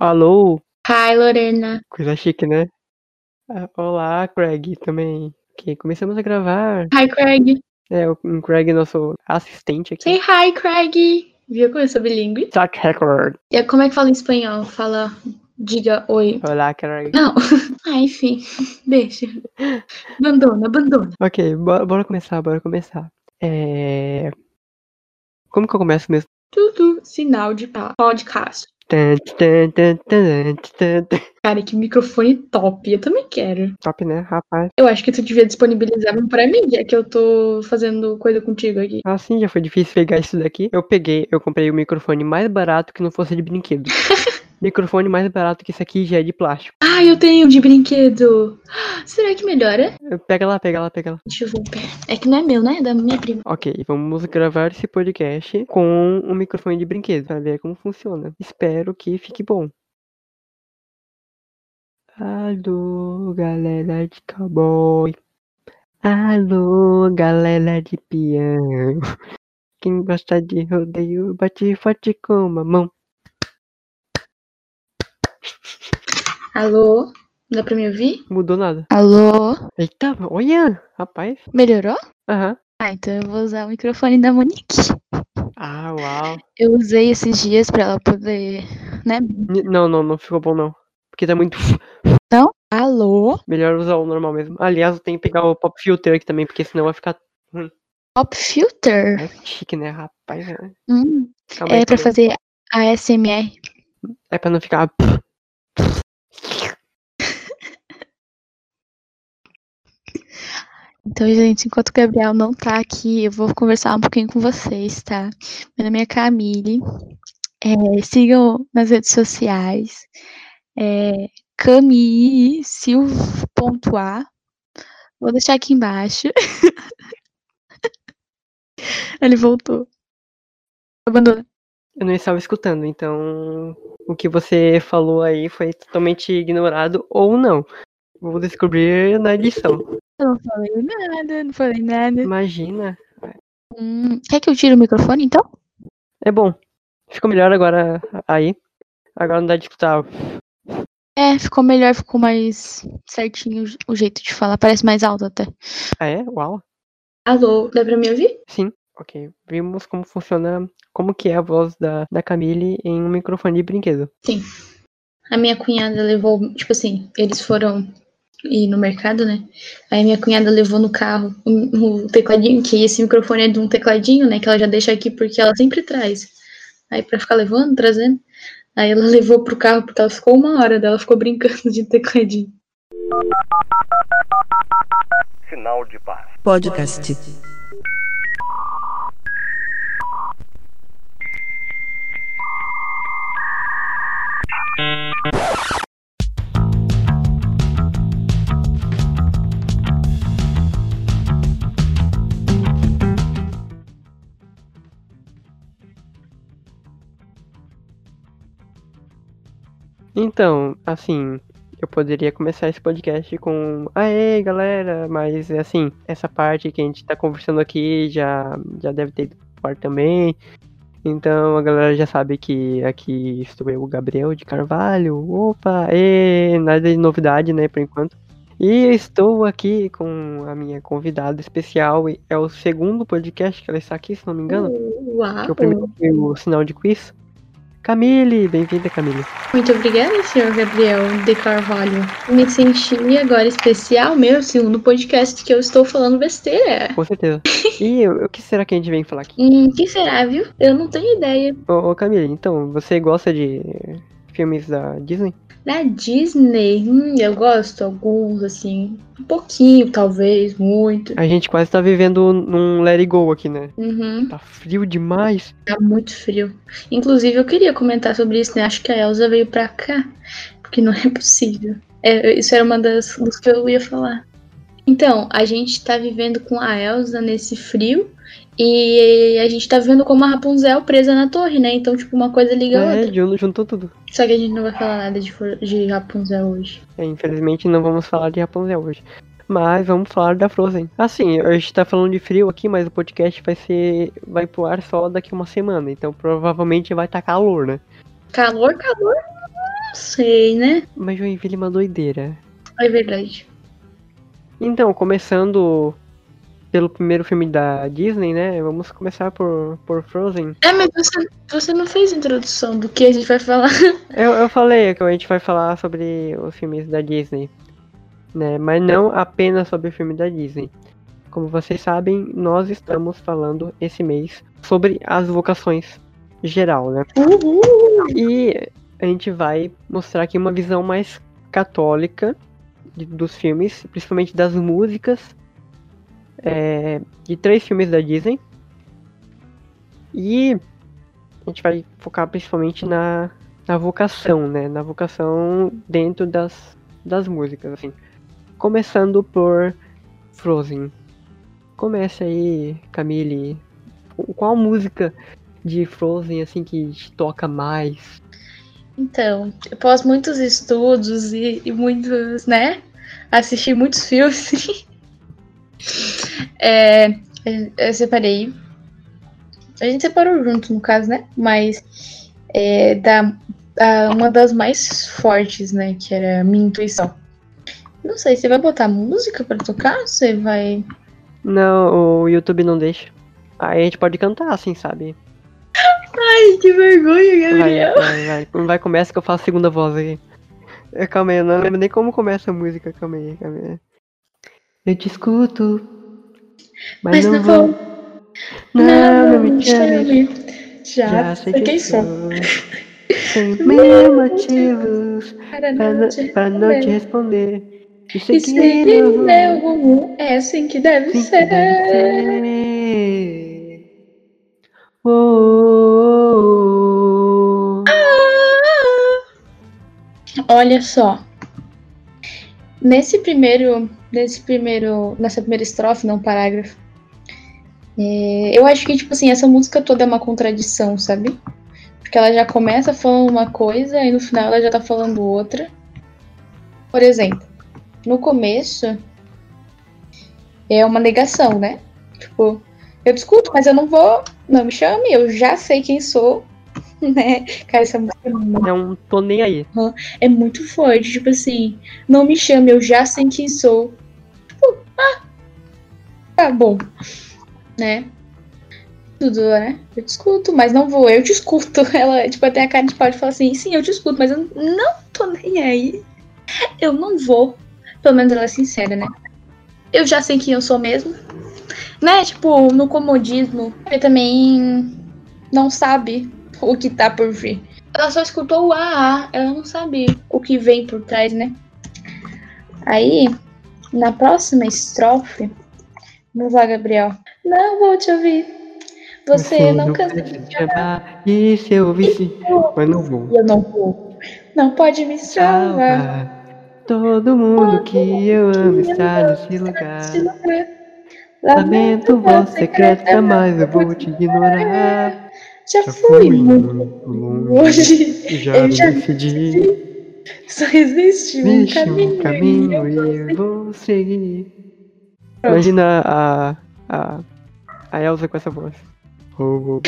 Alô? Hi, Lorena. Coisa chique, né? Ah, Olá, Craig, também. Ok, começamos a gravar. Hi, Craig. É, o Craig, nosso assistente aqui. Say hi, Craig. Viu como eu sou bilíngue? Track record. E como é que fala em espanhol? Fala, diga oi. Olá, Craig. Não. Ah, enfim. Deixa. Abandona, abandona. Ok, bora, bora começar, bora começar. É... Como que eu começo mesmo? Tudo sinal de podcast. Cara, que microfone top. Eu também quero. Top, né, rapaz? Eu acho que tu devia disponibilizar um pra mim, já que eu tô fazendo coisa contigo aqui. Ah, sim, já foi difícil pegar isso daqui. Eu peguei, eu comprei o microfone mais barato que não fosse de brinquedo. microfone mais barato que esse aqui já é de plástico. Ah, eu tenho de brinquedo. Será que melhora? Pega lá, pega lá, pega lá. Deixa eu ver. É que não é meu, né? É da minha prima. Ok, vamos gravar esse podcast com um microfone de brinquedo para ver como funciona. Espero que fique bom. Alô, galera de cowboy. Alô, galera de peão. Quem gosta de rodeio, bate forte com uma mão. Alô? Dá pra me ouvir? Mudou nada. Alô? Eita, olha, rapaz. Melhorou? Aham. Ah, então eu vou usar o microfone da Monique. Ah, uau. Eu usei esses dias pra ela poder, né? N- Não, não, não ficou bom não. Porque tá muito. Não? Alô? Melhor usar o normal mesmo. Aliás, eu tenho que pegar o pop filter aqui também, porque senão vai ficar Pop filter? É chique, né, rapaz? né? Hum, Calma aí, é pra aí. fazer ASMR. É pra não ficar. Então, gente, enquanto o Gabriel não tá aqui, eu vou conversar um pouquinho com vocês, tá? Meu nome é Camille. É, sigam nas redes sociais. É. Vou deixar aqui embaixo. Ele voltou. Abandona. Eu não estava escutando, então o que você falou aí foi totalmente ignorado ou não. Vou descobrir na edição. Eu não falei nada, não falei nada. Imagina. Hum, quer que eu tire o microfone, então? É bom. Ficou melhor agora aí. Agora não dá de escutar. É, ficou melhor, ficou mais certinho o jeito de falar. Parece mais alto até. Ah, é? Uau. Alô, dá pra me ouvir? Sim. Ok. Vimos como funciona, como que é a voz da, da Camille em um microfone de brinquedo. Sim. A minha cunhada levou, tipo assim, eles foram ir no mercado, né? Aí minha cunhada levou no carro o, o tecladinho, que esse microfone é de um tecladinho, né? Que ela já deixa aqui porque ela sempre traz. Aí pra ficar levando, trazendo. Aí ela levou pro carro porque ela ficou uma hora dela, ficou brincando de tecladinho. Sinal de paz. Podcast. Então, assim, eu poderia começar esse podcast com Aê, galera, mas assim, essa parte que a gente tá conversando aqui já, já deve ter ido pro ar também. Então a galera já sabe que aqui estou eu, o Gabriel de Carvalho. Opa, e nada de novidade, né, por enquanto. E estou aqui com a minha convidada especial. É o segundo podcast que ela está aqui, se não me engano. Uau! Que o primeiro foi o sinal de quiz. Camille, bem-vinda, Camille. Muito obrigada, senhor Gabriel de Carvalho. Me senti agora especial, meu segundo podcast que eu estou falando besteira. Com certeza. E o o que será que a gente vem falar aqui? Hum, que será, viu? Eu não tenho ideia. Ô, ô Camille, então, você gosta de filmes da Disney? Da Disney, hum, eu gosto alguns, assim, um pouquinho, talvez, muito. A gente quase tá vivendo num Let It Go aqui, né? Uhum, Tá frio demais. tá muito frio. Inclusive, eu queria comentar sobre isso, né? Acho que a Elsa veio pra cá, porque não é possível. É, isso era uma das, dos que eu ia falar. Então, a gente tá vivendo com a Elsa nesse frio. E a gente tá vivendo como a Rapunzel presa na torre, né? Então, tipo, uma coisa liga a É, outra. jun- juntou tudo. Só que a gente não vai falar nada de, de Rapunzel hoje. É, infelizmente não vamos falar de Rapunzel hoje. Mas vamos falar da Frozen. Assim, a gente tá falando de frio aqui, mas o podcast vai ser. vai pro ar só daqui uma semana. Então provavelmente vai estar calor, né? Calor, calor. Não sei, né? Mas Joinville é uma doideira. É verdade. Então, começando pelo primeiro filme da Disney, né? Vamos começar por, por Frozen. É, mas você, você não fez introdução do que a gente vai falar. Eu, eu falei que a gente vai falar sobre os filmes da Disney, né? Mas não apenas sobre o filme da Disney. Como vocês sabem, nós estamos falando esse mês sobre as vocações geral, né? Uhul. E a gente vai mostrar aqui uma visão mais católica de- dos filmes, principalmente das músicas, é, de três filmes da Disney. E a gente vai focar principalmente na, na vocação, né? Na vocação dentro das, das músicas, assim. Começando por Frozen. Comece aí, Camille. Qual música de Frozen, assim, que te toca mais? Então, após muitos estudos e, e muitos, né? Assistir muitos filmes. é, eu separei. A gente separou junto, no caso, né? Mas é, da, a- uma das mais fortes, né? Que era a minha intuição. Não sei, você vai botar música pra tocar? Você vai. Não, o YouTube não deixa. Aí a gente pode cantar, assim, sabe? Ai, que vergonha, Vai, vai, vai. Quando vai, começa que eu faço a segunda voz aí. Eh, Calma aí, eu não lembro nem como começa a música. Calma aí, calma aí. Eu te escuto, mas, Mas não, não vou. vou. Não, não me chame. Já, Já sei quem quem sou. Sem mil motivos Para pra, não não- te pra não te responder. responder. E E seguir seguir o rumo meu rumo é assim que deve assim que ser. deve ser. Oh, oh, oh. Olha só. Nesse primeiro, nesse primeiro, nessa primeira estrofe, não parágrafo, é, eu acho que tipo assim essa música toda é uma contradição, sabe? Porque ela já começa falando uma coisa e no final ela já tá falando outra. Por exemplo, no começo é uma negação, né? Tipo, eu discuto, mas eu não vou, não me chame, eu já sei quem sou, né? Cara, essa música é muito Não tô nem aí. é muito forte, tipo assim, não me chame, eu já sei quem sou. Tipo, ah, tá bom, né? Tudo, né? Eu te escuto, mas não vou, eu te escuto. Ela, tipo, até a cara de pau de falar assim, sim, eu te escuto, mas eu não tô nem aí. Eu não vou. Pelo menos ela é sincera, né? Eu já sei quem eu sou mesmo. Né? Tipo, no comodismo, ele também não sabe o que tá por vir. Ela só escutou o AA, ela não sabe o que vem por trás, né? Aí, na próxima estrofe, vamos lá, Gabriel. Não vou te ouvir. Você, não cansa de chamar. E se eu ouvisse, mas não vou. Eu não vou. Não pode me salvar. Salva todo mundo que eu amo está nesse lugar. Lugar. Lamento voz secreta, mas eu vou te ignorar. Já Já fui muito longe, longe. já Eu já decidi. Só existe um caminho. um caminho e eu vou seguir. Imagina a, a, a Elsa com essa voz. Oh, oh.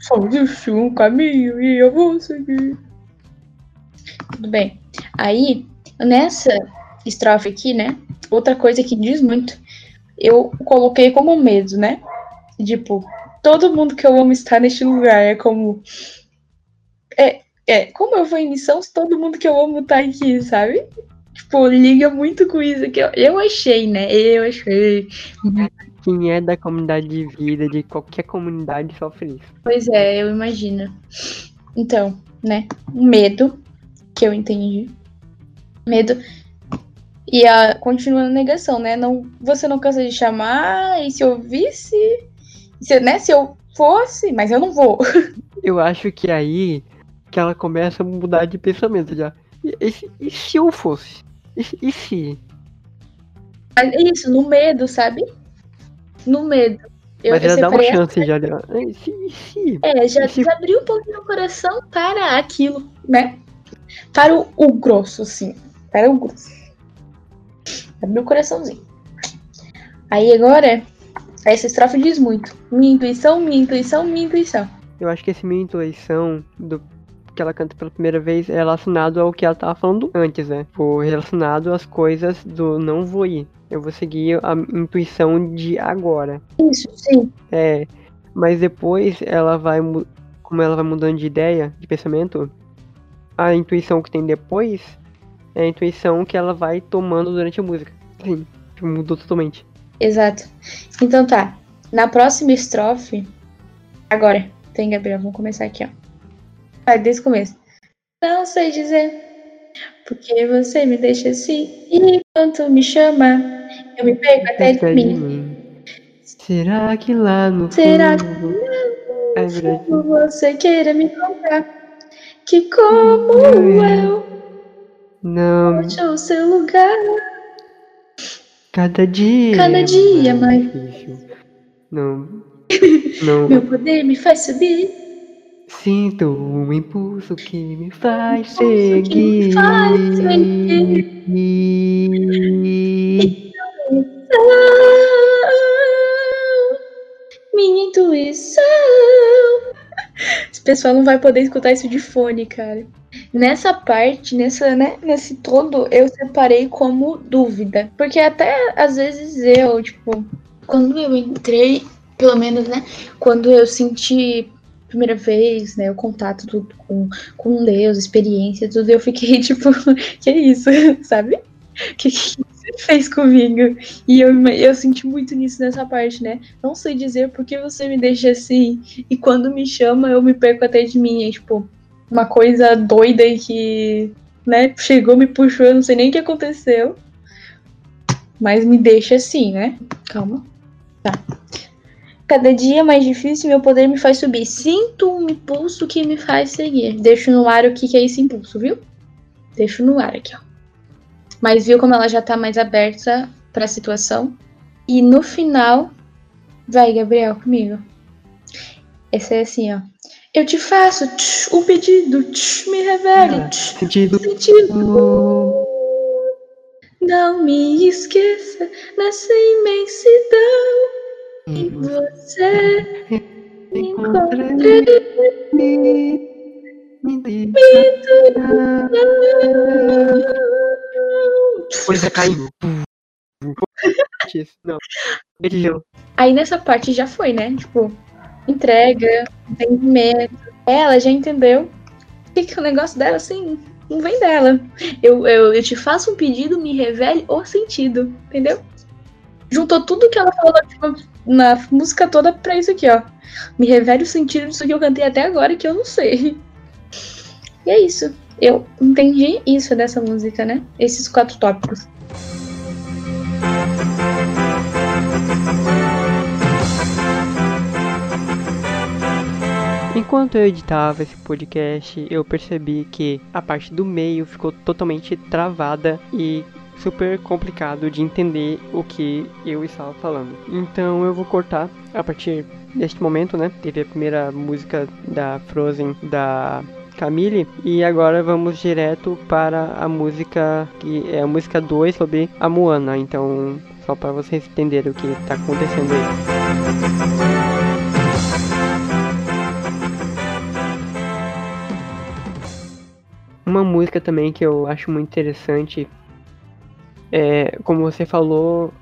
Só existe um caminho e eu vou seguir. Tudo bem. Aí, nessa estrofe aqui, né? Outra coisa que diz muito, eu coloquei como medo, né? Tipo, todo mundo que eu amo está neste lugar. É como. É, é, como eu vou em missão se todo mundo que eu amo tá aqui, sabe? Tipo, liga muito com isso que eu, eu achei, né? Eu achei. Quem é da comunidade de vida, de qualquer comunidade, sofre isso. Pois é, eu imagino. Então, né? Medo que eu entendi. Medo. E a continua a negação, né? Não, você não cansa de chamar, e se eu visse, se, né? Se eu fosse, mas eu não vou. Eu acho que aí que ela começa a mudar de pensamento já. E, e se- e se eu fosse? E, se- e se? Mas é isso, no medo, sabe? No medo. Eu, Mas ela dá uma separei essa- chance já. E se? Se? É, já, se- abriu um pouquinho o coração para aquilo, né? Para o, o grosso, assim. Para o grosso. Abriu o coraçãozinho. Aí agora, essa estrofe diz muito. Minha intuição, minha intuição, minha intuição. Eu acho que esse minha intuição do que ela canta pela primeira vez é relacionado ao que ela tava falando antes, né? Tipo, relacionado às coisas do não vou ir. Eu vou seguir a intuição de agora. Isso, sim. É, mas depois ela vai, como ela vai mudando de ideia, de pensamento, a intuição que tem depois é a intuição que ela vai tomando durante a música. Sim, tipo, mudou totalmente. Exato. Então tá. Na próxima estrofe. Agora, tem Gabriel, vamos começar aqui, ó. Vai, desde o começo. Não sei dizer porque você me deixa assim. E enquanto me chama, eu me perco até de mim. mim. Será que lá no Será fundo é verdade? Como você queira me contar que como eu Não, acho o seu lugar. Cada dia. Cada dia mais difícil. Não, não. Meu poder me faz subir. Sinto um impulso que me faz impulso que me seguir. faz Minha intuição. Esse pessoal não vai poder escutar isso de fone, cara. Nessa parte, nessa, né, nesse todo, eu separei como dúvida. Porque até às vezes eu, tipo, quando eu entrei, pelo menos, né, quando eu senti primeira vez, né, o contato tudo com, com Deus, experiência, tudo, eu fiquei tipo, que isso, sabe? Que que você fez comigo? E eu, eu senti muito nisso nessa parte, né? Não sei dizer por que você me deixa assim, e quando me chama eu me perco até de mim, é tipo, uma coisa doida e que, né, chegou, me puxou, eu não sei nem o que aconteceu, mas me deixa assim, né? Calma. Tá. Cada dia mais difícil, meu poder me faz subir. Sinto um impulso que me faz seguir. Deixo no ar o que, que é esse impulso, viu? Deixo no ar aqui, ó. Mas viu como ela já tá mais aberta pra situação? E no final. Vai, Gabriel, comigo. Esse é assim, ó. Eu te faço tch, um pedido, tch, me revele, Ah, tch, Sentido. sentido. Não me esqueça nessa imensidão. E você encontrei Coisa caindo. Não. Beijão. Aí nessa parte já foi, né? Tipo, entrega, entendimento. Ela já entendeu que, que o negócio dela, assim, não vem dela. Eu, eu, eu te faço um pedido, me revele o sentido, entendeu? Juntou tudo que ela falou tipo, na música toda pra isso aqui, ó. Me revele o sentido disso que eu cantei até agora que eu não sei. E é isso. Eu entendi isso dessa música, né? Esses quatro tópicos. Enquanto eu editava esse podcast, eu percebi que a parte do meio ficou totalmente travada e super complicado de entender o que eu estava falando. Então eu vou cortar a partir deste momento, né? Teve a primeira música da Frozen da Camille e agora vamos direto para a música que é a música 2 sobre a Moana. Então, só para vocês entenderem o que está acontecendo aí. Uma música também que eu acho muito interessante é, como você falou,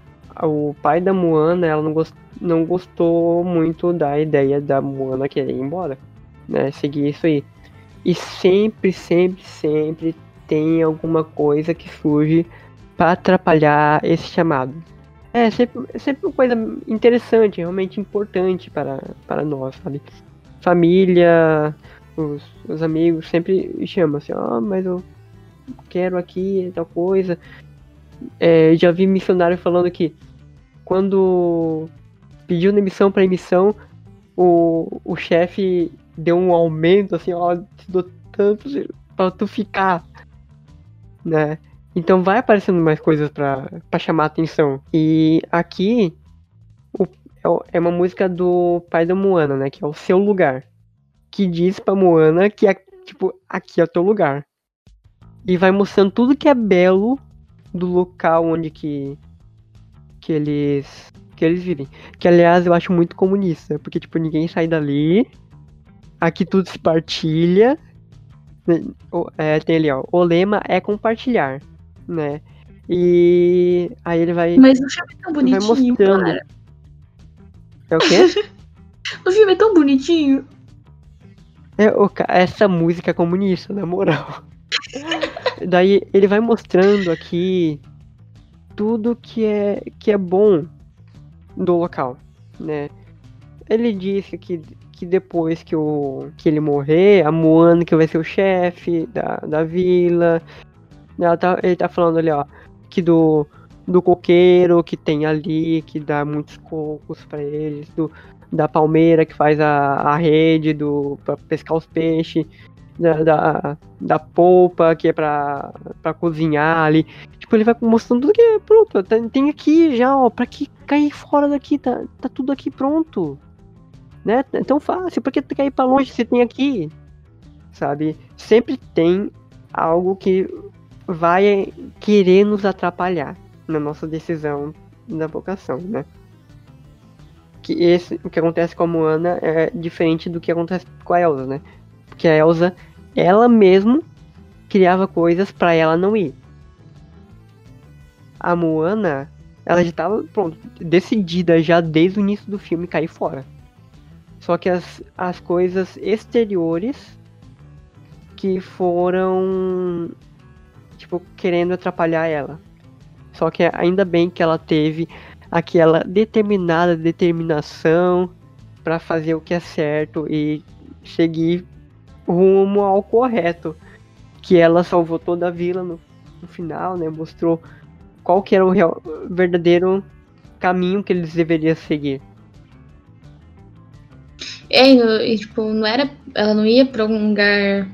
o pai da Moana, ela não, gost, não gostou muito da ideia da Moana querer ir embora, né? Seguir isso aí. E sempre, sempre, sempre tem alguma coisa que surge para atrapalhar esse chamado. É sempre, sempre uma coisa interessante, realmente importante para, para nós, sabe? Família, os, os amigos sempre chamam assim, ó, oh, mas eu quero aqui tal coisa. É, já vi missionário falando que quando pediu demissão para emissão, o, o chefe deu um aumento, assim, ó, te dou tanto para tu ficar, né? Então vai aparecendo mais coisas para chamar atenção. E aqui o, é uma música do pai da Moana, né? Que é o seu lugar. Que diz pra Moana que é, tipo, aqui é o teu lugar. E vai mostrando tudo que é belo do local onde que, que eles que eles vivem. Que aliás eu acho muito comunista, porque tipo ninguém sai dali. Aqui tudo se partilha O- É, tem ali, ó. O lema é compartilhar, né? E aí ele vai. Mas o filme é tão vai bonitinho, mostrando. cara. É o quê? O filme é tão bonitinho. É, essa música é comunista, na moral. Daí ele vai mostrando aqui tudo que é, que é bom do local, né? Ele disse que, que depois que, o, que ele morrer, a Moana que vai ser o chefe da, da vila. Ela tá, ele tá falando ali, ó, que do, do coqueiro que tem ali, que dá muitos cocos pra eles, do, da palmeira que faz a, a rede do, pra pescar os peixes, da, da, da polpa que é pra cozinhar ali. Tipo, ele vai mostrando tudo que é pronto. Tem, tem aqui já, ó, pra que cair fora daqui? Tá, tá tudo aqui pronto. Né? É tão fácil, por que tu quer ir pra longe se tem aqui? Sabe? Sempre tem algo que vai querer nos atrapalhar na nossa decisão da vocação, né? Que esse, o que acontece com a Moana é diferente do que acontece com a Elsa, né? Porque a Elsa, ela mesmo criava coisas pra ela não ir. A Moana, ela já tava, pronto, decidida já desde o início do filme cair fora. Só que as, as coisas exteriores que foram tipo querendo atrapalhar ela. Só que ainda bem que ela teve aquela determinada determinação pra fazer o que é certo e seguir rumo ao correto. Que ela salvou toda a vila no, no final, né? Mostrou qual que era o real, verdadeiro caminho que eles deveriam seguir. É, e, tipo, não era. Ela não ia pra um lugar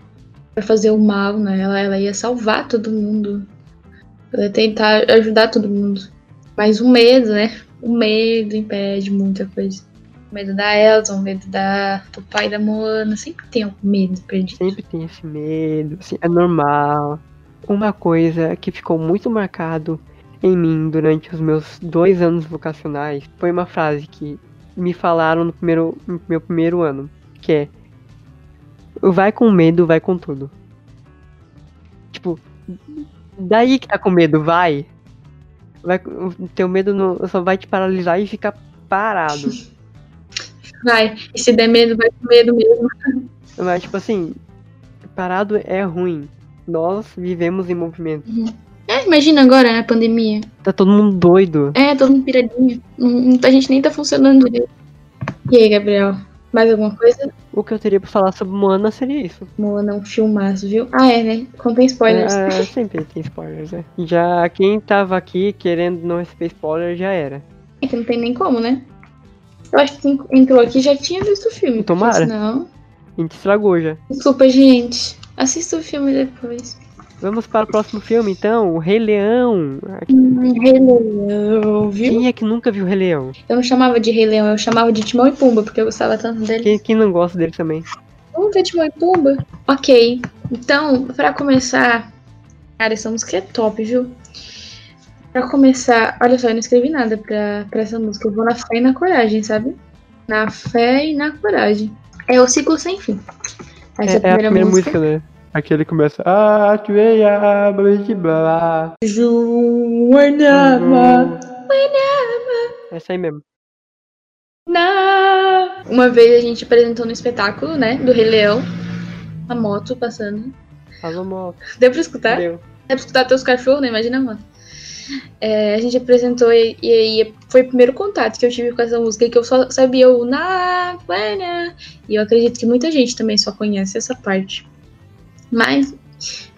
pra fazer o mal, né? Ela, ela ia salvar todo mundo. Ela ia tentar ajudar todo mundo. Mas o medo, né? O medo impede muita coisa. O medo da Elsa, o medo da, do pai da Moana. Sempre tem um medo perdido. Sempre tem esse medo, assim, é normal. Uma coisa que ficou muito marcado em mim durante os meus dois anos vocacionais foi uma frase que me falaram no, primeiro, no meu primeiro ano, que é vai com medo, vai com tudo. Tipo, daí que tá com medo, vai. Vai o teu medo não, só vai te paralisar e ficar parado. Vai, e se der medo, vai com medo mesmo. Mas, tipo assim, parado é ruim. Nós vivemos em movimento. É, imagina agora, na pandemia. Tá todo mundo doido. É, todo mundo piradinho. A gente nem tá funcionando direito. E aí, Gabriel? Mais alguma coisa? O que eu teria pra falar sobre Moana seria isso. Moana é um filmaço, viu? Ah, é, né? Contém spoilers. É, sempre tem spoilers, né? Já quem tava aqui querendo não receber spoiler já era. É que não tem nem como, né? Eu acho que quem entrou aqui já tinha visto o filme. Tomara. Não. A gente estragou já. Desculpa, gente. Assista o filme depois. Vamos para o próximo filme, então. O Rei Leão. Hum, Rei Leão, viu? Quem é que nunca viu o Rei Leão? Eu não chamava de Rei Leão, eu chamava de Timão e Pumba, porque eu gostava tanto dele. Quem, quem não gosta dele também? Vamos ver Timão e Pumba? Ok. Então, pra começar. Cara, essa música é top, viu? Pra começar. Olha só, eu não escrevi nada pra, pra essa música. Eu vou na fé e na coragem, sabe? Na fé e na coragem. É o ciclo sem fim. Essa é, É, é a primeira música, né? Aqui ele começa. Ah, Tueia, blá. Joanama. Essa aí mesmo. Na... Uma vez a gente apresentou no espetáculo, né? Do Rei Leão. A moto passando. Alô, moto. Deu pra escutar? Deu. Dá pra escutar teus cachorros, né? Imagina, mano. É, a gente apresentou e, e aí foi o primeiro contato que eu tive com essa música que eu só sabia o na. E eu acredito que muita gente também só conhece essa parte. Mas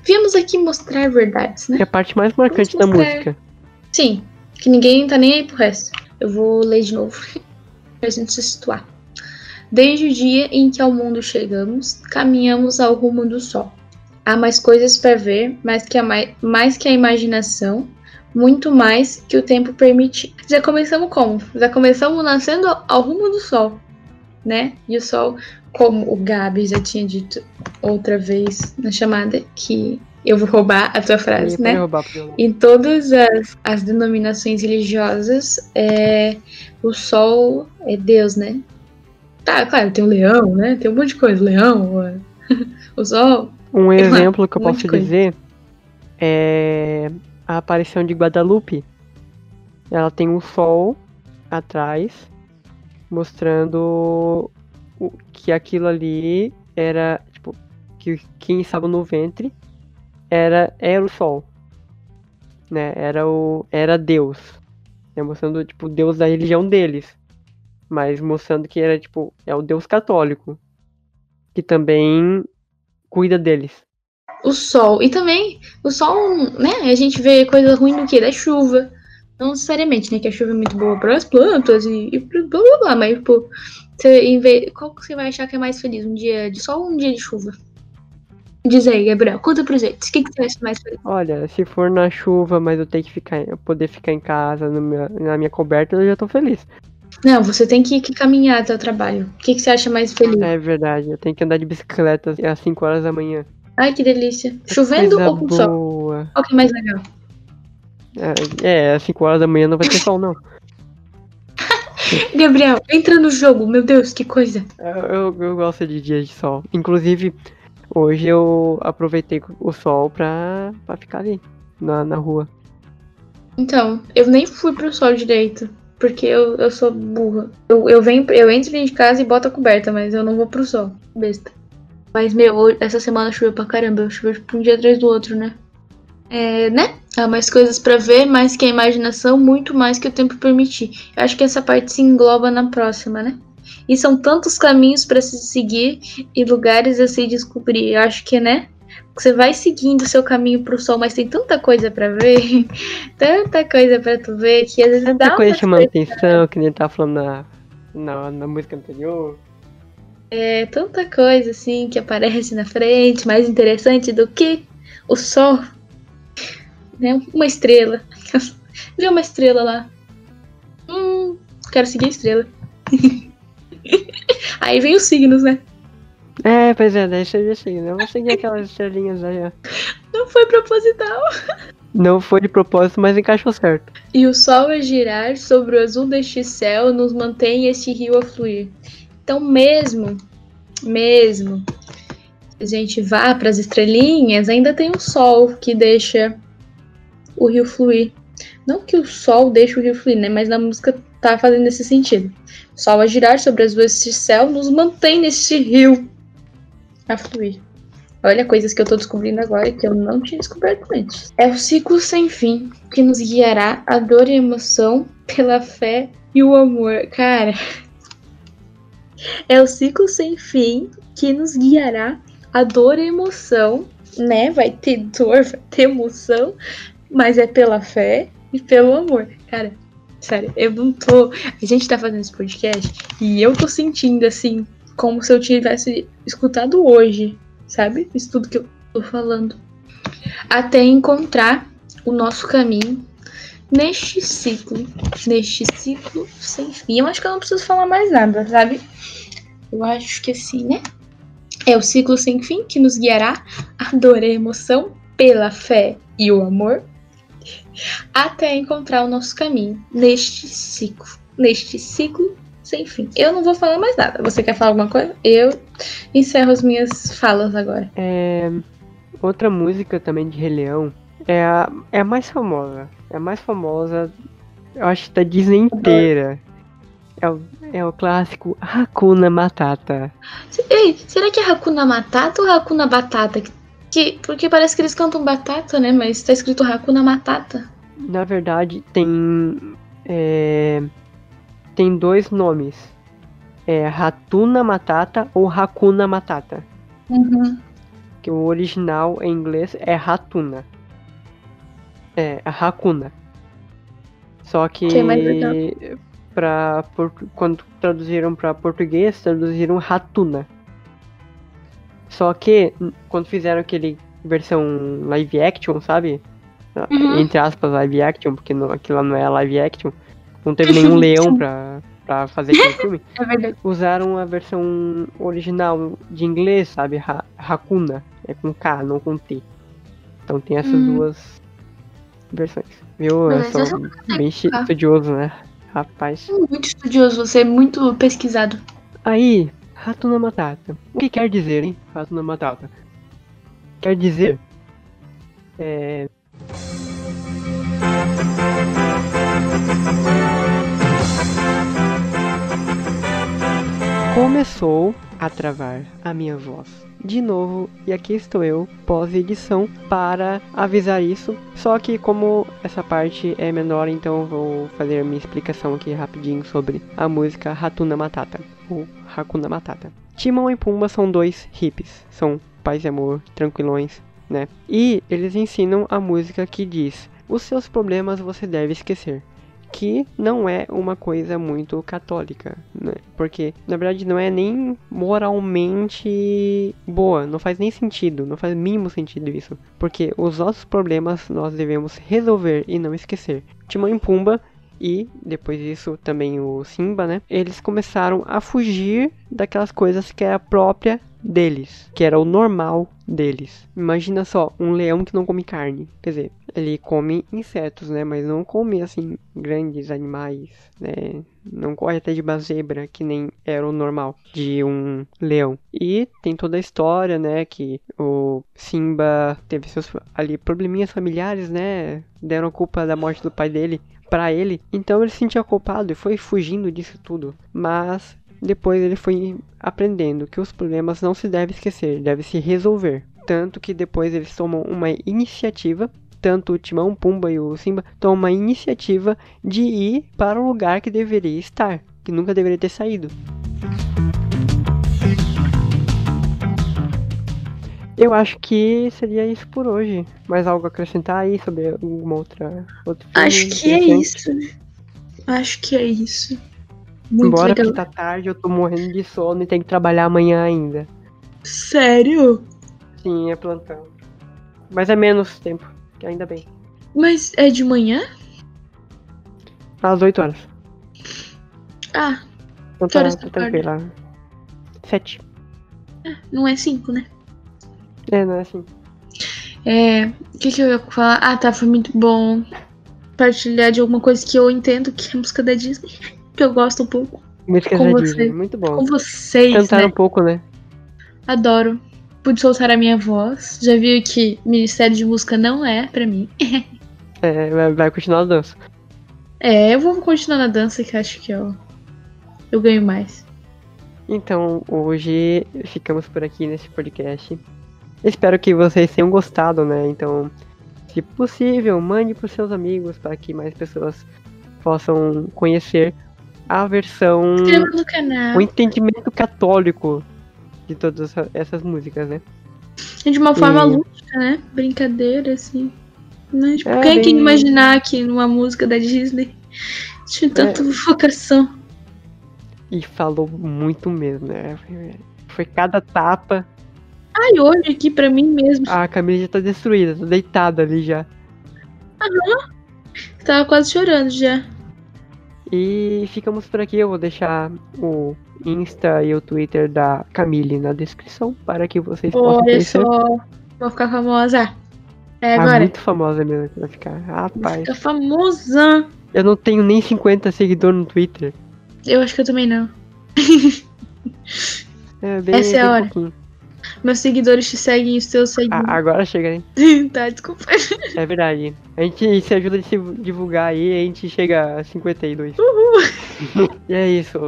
viemos aqui mostrar verdades, né? Que é a parte mais marcante da mostrar. música. Sim, que ninguém tá nem aí pro resto. Eu vou ler de novo pra gente se situar. Desde o dia em que ao mundo chegamos, caminhamos ao rumo do sol. Há mais coisas para ver, mais que, a mai- mais que a imaginação, muito mais que o tempo permite. Já começamos como? Já começamos nascendo ao rumo do sol, né? E o sol, como o Gabi já tinha dito outra vez na chamada, que eu vou roubar a tua frase, né? roubar. Em todas as, as denominações religiosas, é, o sol é Deus, né? Tá, claro, tem o leão, né? Tem um monte de coisa. Leão, o- sol. Um exemplo que eu um posso dizer é a aparição de Guadalupe. Ela tem um sol atrás, mostrando que aquilo ali era, tipo, que quem estava no ventre era, era o sol. Né? Era o. Era Deus. Né? Mostrando, tipo, Deus da religião deles. Mas mostrando que era, tipo, é o Deus católico. Que também cuida deles. O sol. E também, o sol, né? A gente vê coisa ruim do que? Da chuva. Não necessariamente, né? Que a chuva é muito boa para as plantas e, e blá blá blá. Mas, tipo, você, em vez, qual que você vai achar que é mais feliz? Um dia de sol ou um dia de chuva? Diz aí, Gabriel. Conta pros outros. O que, que você acha mais feliz? Olha, se for na chuva, mas eu tenho que ficar, poder ficar em casa no meu- na minha coberta, eu já tô feliz. Não, você tem que, que caminhar até o trabalho. O que, que você acha mais feliz? É verdade, eu tenho que andar de bicicleta às 5 horas da manhã. Ai, que delícia. Chovendo Coisa ou com sol? boa. Qual que é mais legal? É, às 5 horas da manhã não vai ter sol, não. Gabriel, entra no jogo. Meu Deus, que coisa. Eu, eu, gosto de dias de sol. Inclusive, hoje eu aproveitei o sol pra, pra ficar ali, na, na rua. Então, eu nem fui pro sol direito. Porque eu, eu sou burra. Eu, eu, venho, eu entro dentro de casa e boto a coberta, mas eu não vou pro sol. Besta. Mas, meu, essa semana choveu pra caramba. Choveu tipo, um dia atrás do outro, né? É, né? Há mais coisas pra ver, mais que a imaginação, muito mais que o tempo permitir. Eu acho que essa parte se engloba na próxima, né? E são tantos caminhos pra se seguir e lugares a se descobrir. Eu acho que, né? Você vai seguindo o seu caminho pro sol, mas tem tanta coisa pra ver, tanta coisa pra tu ver, que às vezes dá Tanta coisa uma chamando atenção, que nem tá falando na, na, na música anterior. É tanta coisa assim que aparece na frente, mais interessante do que o sol. Né? Uma estrela. Vê uma estrela lá. Hum, quero seguir a estrela. Aí vem os signos, né? É, pois é, já chega, né? Eu vou seguir aquelas estrelinhas aí, ó. Não foi proposital. Não foi de propósito, mas encaixou certo. E o sol a girar sobre o azul deste céu nos mantém este rio a fluir. Então, mesmo, mesmo a gente vá para as estrelinhas, ainda tem o sol que deixa o rio fluir. Não que o sol deixe o rio fluir, né? Mas na música tá fazendo esse sentido. O sol a girar sobre as ruas deste céu nos mantém neste rio a fluir. Olha coisas que eu tô descobrindo agora e que eu não tinha descoberto antes. É o ciclo sem fim que nos guiará a dor e a emoção pela fé e o amor. Cara, é o ciclo sem fim que nos guiará a dor e a emoção, né? Vai ter dor, vai ter emoção, mas é pela fé e pelo amor. Cara, sério, eu não tô. A gente tá fazendo esse podcast e eu tô sentindo assim, como se eu tivesse escutado hoje, sabe? Isso tudo que eu tô falando. Até encontrar o nosso caminho neste ciclo, neste ciclo sem fim. Eu acho que eu não preciso falar mais nada, sabe? Eu acho que assim, né? É o ciclo sem fim que nos guiará a dor e a emoção pela fé e o amor até encontrar o nosso caminho neste ciclo, neste ciclo sem fim. Eu não vou falar mais nada. Você quer falar alguma coisa? Eu encerro as minhas falas agora. É, outra música também de Rei Leão é a, é a mais famosa. É a mais famosa, eu acho, da Disney inteira. É o, é o clássico Hakuna Matata. Ei, será que é Hakuna Matata ou Hakuna Batata? Que, porque parece que eles cantam batata, né? Mas tá escrito Hakuna Matata. Na verdade, tem. é, tem dois nomes. É Hatuna Matata ou Hakuna Matata. Uhum. Que o original em inglês é Hatuna. É, a Hakuna. Só que, Que é pra, portu- quando traduziram para português, traduziram Ratuna. Só que n- quando fizeram aquele versão live action, sabe? Uhum. Entre aspas, live action, porque não, aquilo não é live action. Não teve nenhum leão pra, pra fazer aquele filme. É verdade. Usaram a versão original de inglês, sabe? Ha Hakuna. É com K, não com T. Então tem essas Hum. duas versões. Viu? Eu Mas essa sou bem estudioso, né? Rapaz. Muito estudioso, você é muito pesquisado. Aí, Ratuna Matata. O que quer dizer, hein? Ratuna Matata. Quer dizer, é, começou a travar a minha voz. De novo, e aqui estou eu, pós-edição, para avisar isso. Só que como essa parte é menor, então vou fazer minha explicação aqui rapidinho sobre a música Hatuna Matata, ou Hakuna Matata. Timão e Pumba são dois hippies, são paz e amor, tranquilões, né? E eles ensinam a música que diz: Os seus problemas você deve esquecer que não é uma coisa muito católica, né? Porque na verdade não é nem moralmente boa, não faz nem sentido, não faz mínimo sentido isso, porque os nossos problemas nós devemos resolver e não esquecer. Timão e Pumba e depois disso também o Simba, né? Eles começaram a fugir daquelas coisas que era própria deles, que era o normal deles. Imagina só, um leão que não come carne. Quer dizer, ele come insetos, né? Mas não come assim grandes animais, né? Não corre até de uma zebra, que nem era o normal de um leão. E tem toda a história, né? Que o Simba teve seus ali probleminhas familiares, né? Deram a culpa da morte do pai dele para ele. Então ele se sentia culpado e foi fugindo disso tudo. Mas depois ele foi aprendendo que os problemas não se deve esquecer, deve se resolver. Tanto que depois eles tomam uma iniciativa, tanto o Timão, Pumba e o Simba tomam uma iniciativa de ir para o lugar que deveria estar, que nunca deveria ter saído. Eu acho que seria isso por hoje. Mais algo a acrescentar aí sobre alguma outra outro filme Acho que é isso. Acho que é isso. Muito Embora legal. que tá tarde, eu tô morrendo de sono e tenho que trabalhar amanhã ainda. Sério? Sim, é plantão. Mas é menos tempo, que ainda bem. Mas é de manhã? Às 8 horas. Ah, Então tá, horas tá tranquila. 7. não é cinco, né? É, não é assim. É. O que, que eu ia falar? Ah, tá. Foi muito bom partilhar de alguma coisa que eu entendo que é música da Disney. Que eu gosto um pouco. Com da você. Disney, muito bom. Com vocês, Cantaram né? um pouco, né? Adoro. Pude soltar a minha voz. Já viu que Ministério de Música não é pra mim. É, vai, continuar a dança. É, eu vou continuar na dança que acho que eu, eu ganho mais. Então, hoje ficamos por aqui nesse podcast. Espero que vocês tenham gostado, né? Então, se possível, mande para seus amigos para que mais pessoas possam conhecer a versão, o entendimento católico de todas essa- essas músicas, né? De uma forma E- lúdica, né? Brincadeira, assim. Né? Tipo, É, quem bem- que imaginar que numa música da Disney tinha tanta vocação? E falou muito mesmo, né? Foi- cada tapa. Ai, hoje aqui pra mim mesmo. A Camila já tá destruída, tá deitada ali já. Tava quase chorando já. E ficamos por aqui. Eu vou deixar o Insta e o Twitter da Camille na descrição para que vocês possam Olha conhecer. só. Vou ficar famosa. É Ah, agora. muito famosa mesmo que vai ficar. Rapaz, ficar famosa. eu não tenho nem 50 seguidores no Twitter. Eu acho que eu também não. É bem, Essa é a hora. pouquinho. Meus seguidores te seguem os teus seguem. Ah, agora chega, hein? tá, desculpa. É verdade. A gente se ajuda a se divulgar aí a gente chega a 52. e é isso.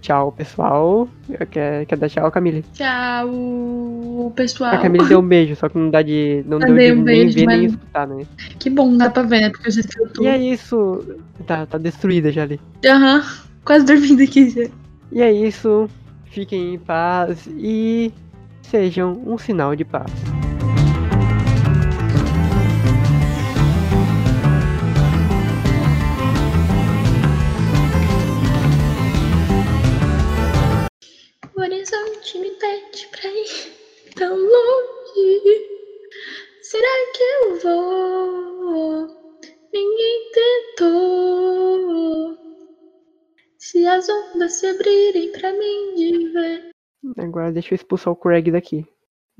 Tchau, pessoal. Quer, quer dar tchau, Camille? Tchau, pessoal. A Camille deu um beijo, só que não dá de. Não Eu deu de um nem beijo, ver nem mas- escutar, né? Que bom, dá pra ver, né? Porque eu já eu E é isso. Tá, tá destruída já ali. Aham, quase dormindo aqui já. E é isso. Fiquem em paz e sejam um sinal de paz. O horizonte me pede pra ir tão longe. Será que eu vou? Ninguém tentou. Se as ondas se abrirem pra mim de ver. Agora deixa eu expulsar o Craig daqui.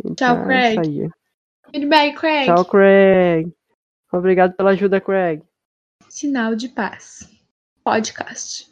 Tchau, tá Craig. saía. Goodbye, Craig. Tchau, Craig. Obrigado pela ajuda, Craig. Sinal de paz. Podcast.